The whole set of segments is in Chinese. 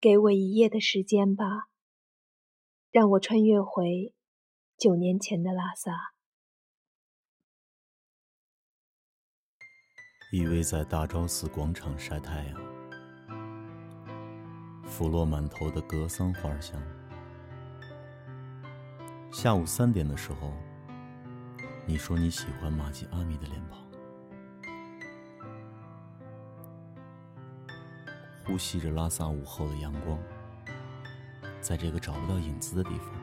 给我一夜的时间吧，让我穿越回九年前的拉萨。依偎在大昭寺广场晒太阳，拂落满头的格桑花香。下午三点的时候，你说你喜欢玛吉阿米的脸庞。呼吸着拉萨午后的阳光，在这个找不到影子的地方，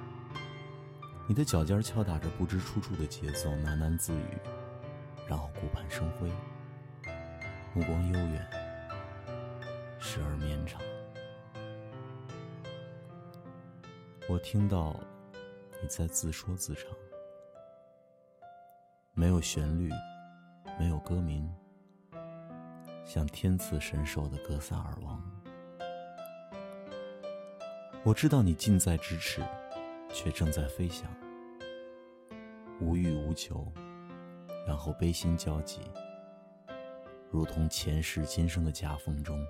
你的脚尖敲打着不知出处的节奏，喃喃自语，然后顾盼生辉，目光悠远，时而绵长。我听到你在自说自唱，没有旋律，没有歌名。像天赐神兽的格萨尔王，我知道你近在咫尺，却正在飞翔，无欲无求，然后悲心交集，如同前世今生的夹缝中，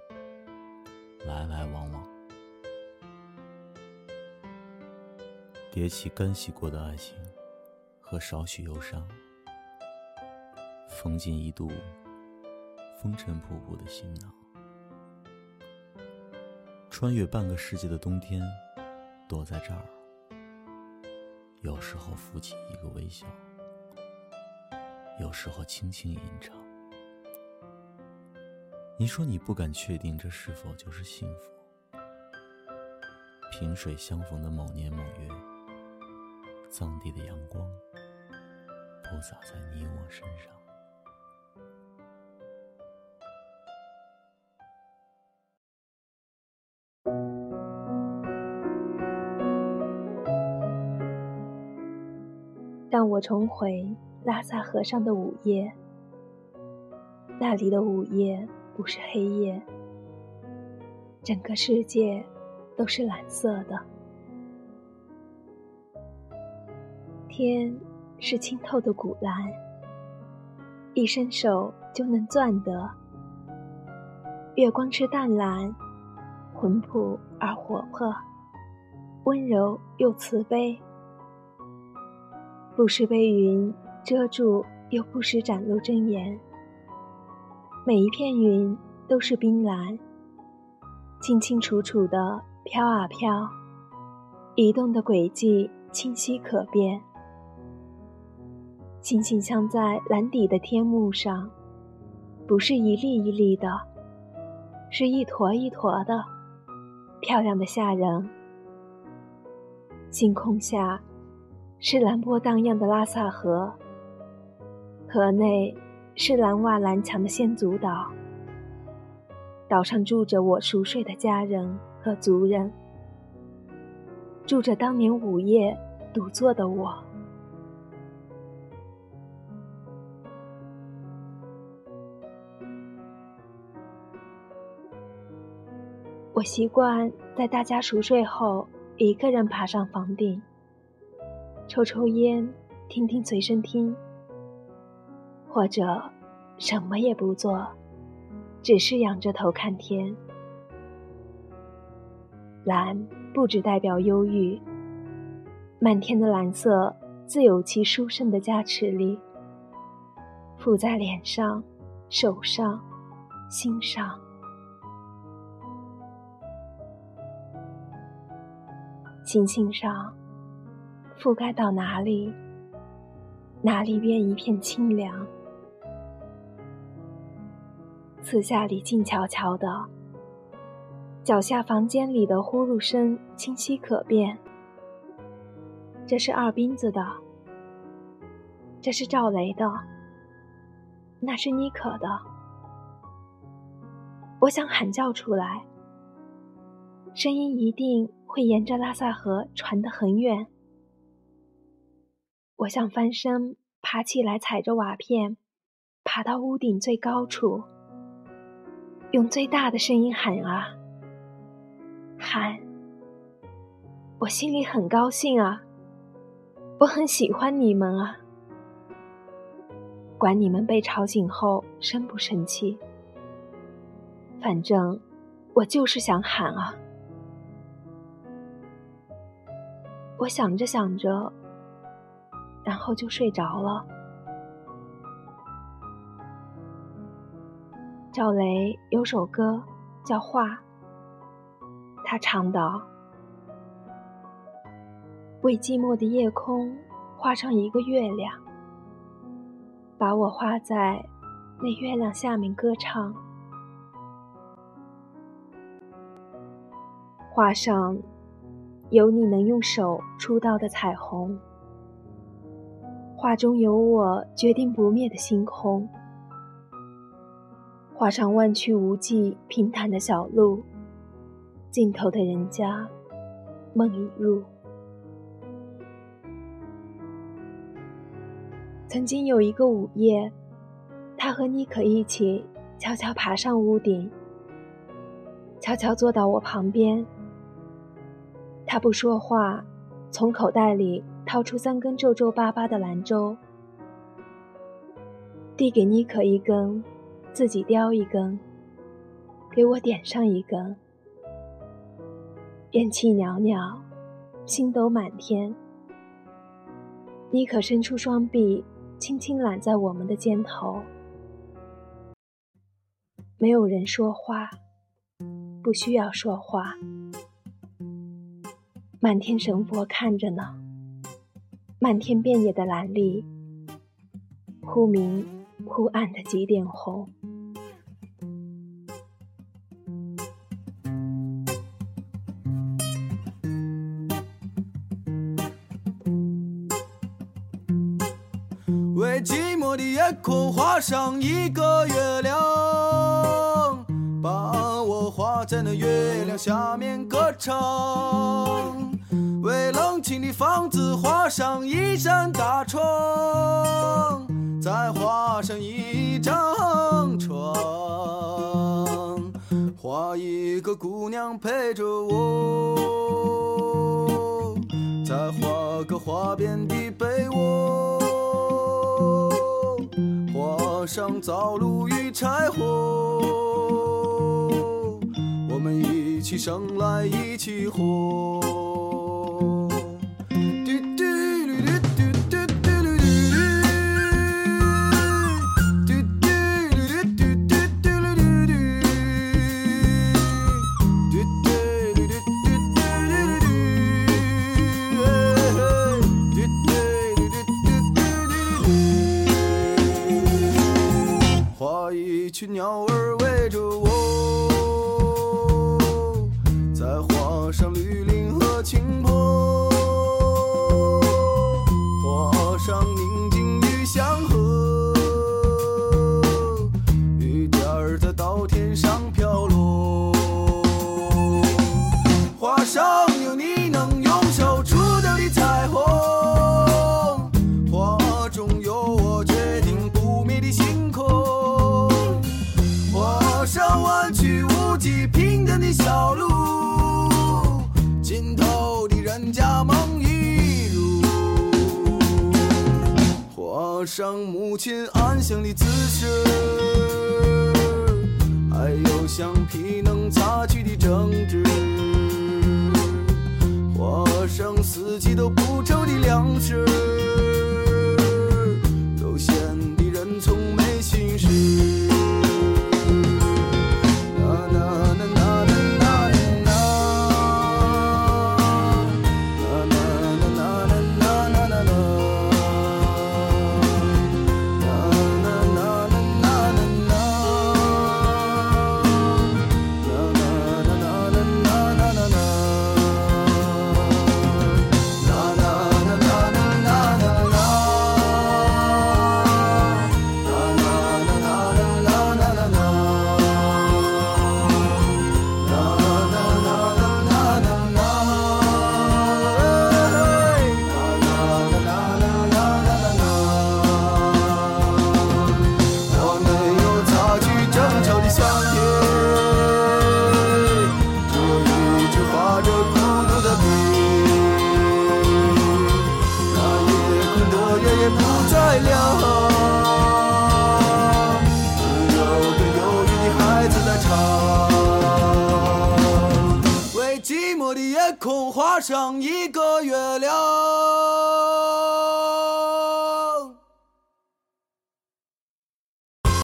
来来往往，叠起干洗过的爱情和少许忧伤，缝进一度。风尘仆仆的行囊，穿越半个世纪的冬天，躲在这儿。有时候浮起一个微笑，有时候轻轻吟唱。你说你不敢确定这是否就是幸福？萍水相逢的某年某月，藏地的阳光，铺洒在你我身上。我重回拉萨河上的午夜，那里的午夜不是黑夜，整个世界都是蓝色的，天是清透的古蓝，一伸手就能攥得。月光是淡蓝，浑朴而活泼，温柔又慈悲。不时被云遮住，又不时展露真颜。每一片云都是冰蓝，清清楚楚的飘啊飘，移动的轨迹清晰可辨。星星镶在蓝底的天幕上，不是一粒一粒的，是一坨一坨的，漂亮的吓人。星空下。是蓝波荡漾的拉萨河，河内是蓝瓦蓝墙的先祖岛，岛上住着我熟睡的家人和族人，住着当年午夜独坐的我。我习惯在大家熟睡后，一个人爬上房顶。抽抽烟，听听随身听，或者什么也不做，只是仰着头看天。蓝不只代表忧郁，漫天的蓝色自有其殊胜的加持力，附在脸上、手上、心上、心情上。覆盖到哪里，哪里便一片清凉。四下里静悄悄的，脚下房间里的呼噜声清晰可辨。这是二斌子的，这是赵雷的，那是妮可的。我想喊叫出来，声音一定会沿着拉萨河传得很远。我想翻身爬起来踩着瓦片爬到屋顶最高处用最大的声音喊啊喊我心里很高兴啊我很喜欢你们啊管你们被吵醒后生不生气反正我就是想喊啊。我想着想着然后就睡着了。赵雷有首歌叫《画》，他唱道：“为寂寞的夜空画上一个月亮，把我画在那月亮下面歌唱。”画上有你能用手触到的彩虹，画中有我决定不灭的星空。画上弯曲无际、平坦的小路，尽头的人家，梦已入。曾经有一个午夜，他和妮可一起悄悄爬上屋顶，悄悄坐到我旁边。他不说话，从口袋里掏出三根皱皱巴巴的兰州，递给妮可一根，自己叼一根，给我点上一根。烟气袅袅，星斗满天。妮可伸出双臂，轻轻揽在我们的肩头。没有人说话，不需要说话。漫天神佛看着呢，漫天遍野的蓝丽，忽明忽暗的几点红。为寂寞的夜空画上一个月亮，在那月亮下面歌唱。为冷清的房子画上一扇大窗，再画上一张床，画一个姑娘陪着我，再画个花边的被窝，画上灶炉与柴火，一起生来一起活。上绿林和青坡，画上宁静与祥和。雨点儿在稻田上飘落，画上。上母亲安详的姿势，还有橡皮能擦去的争执，画上四季都不愁的粮食。不再凉有个的孩子在唱为寂寞的夜空画上一个月亮。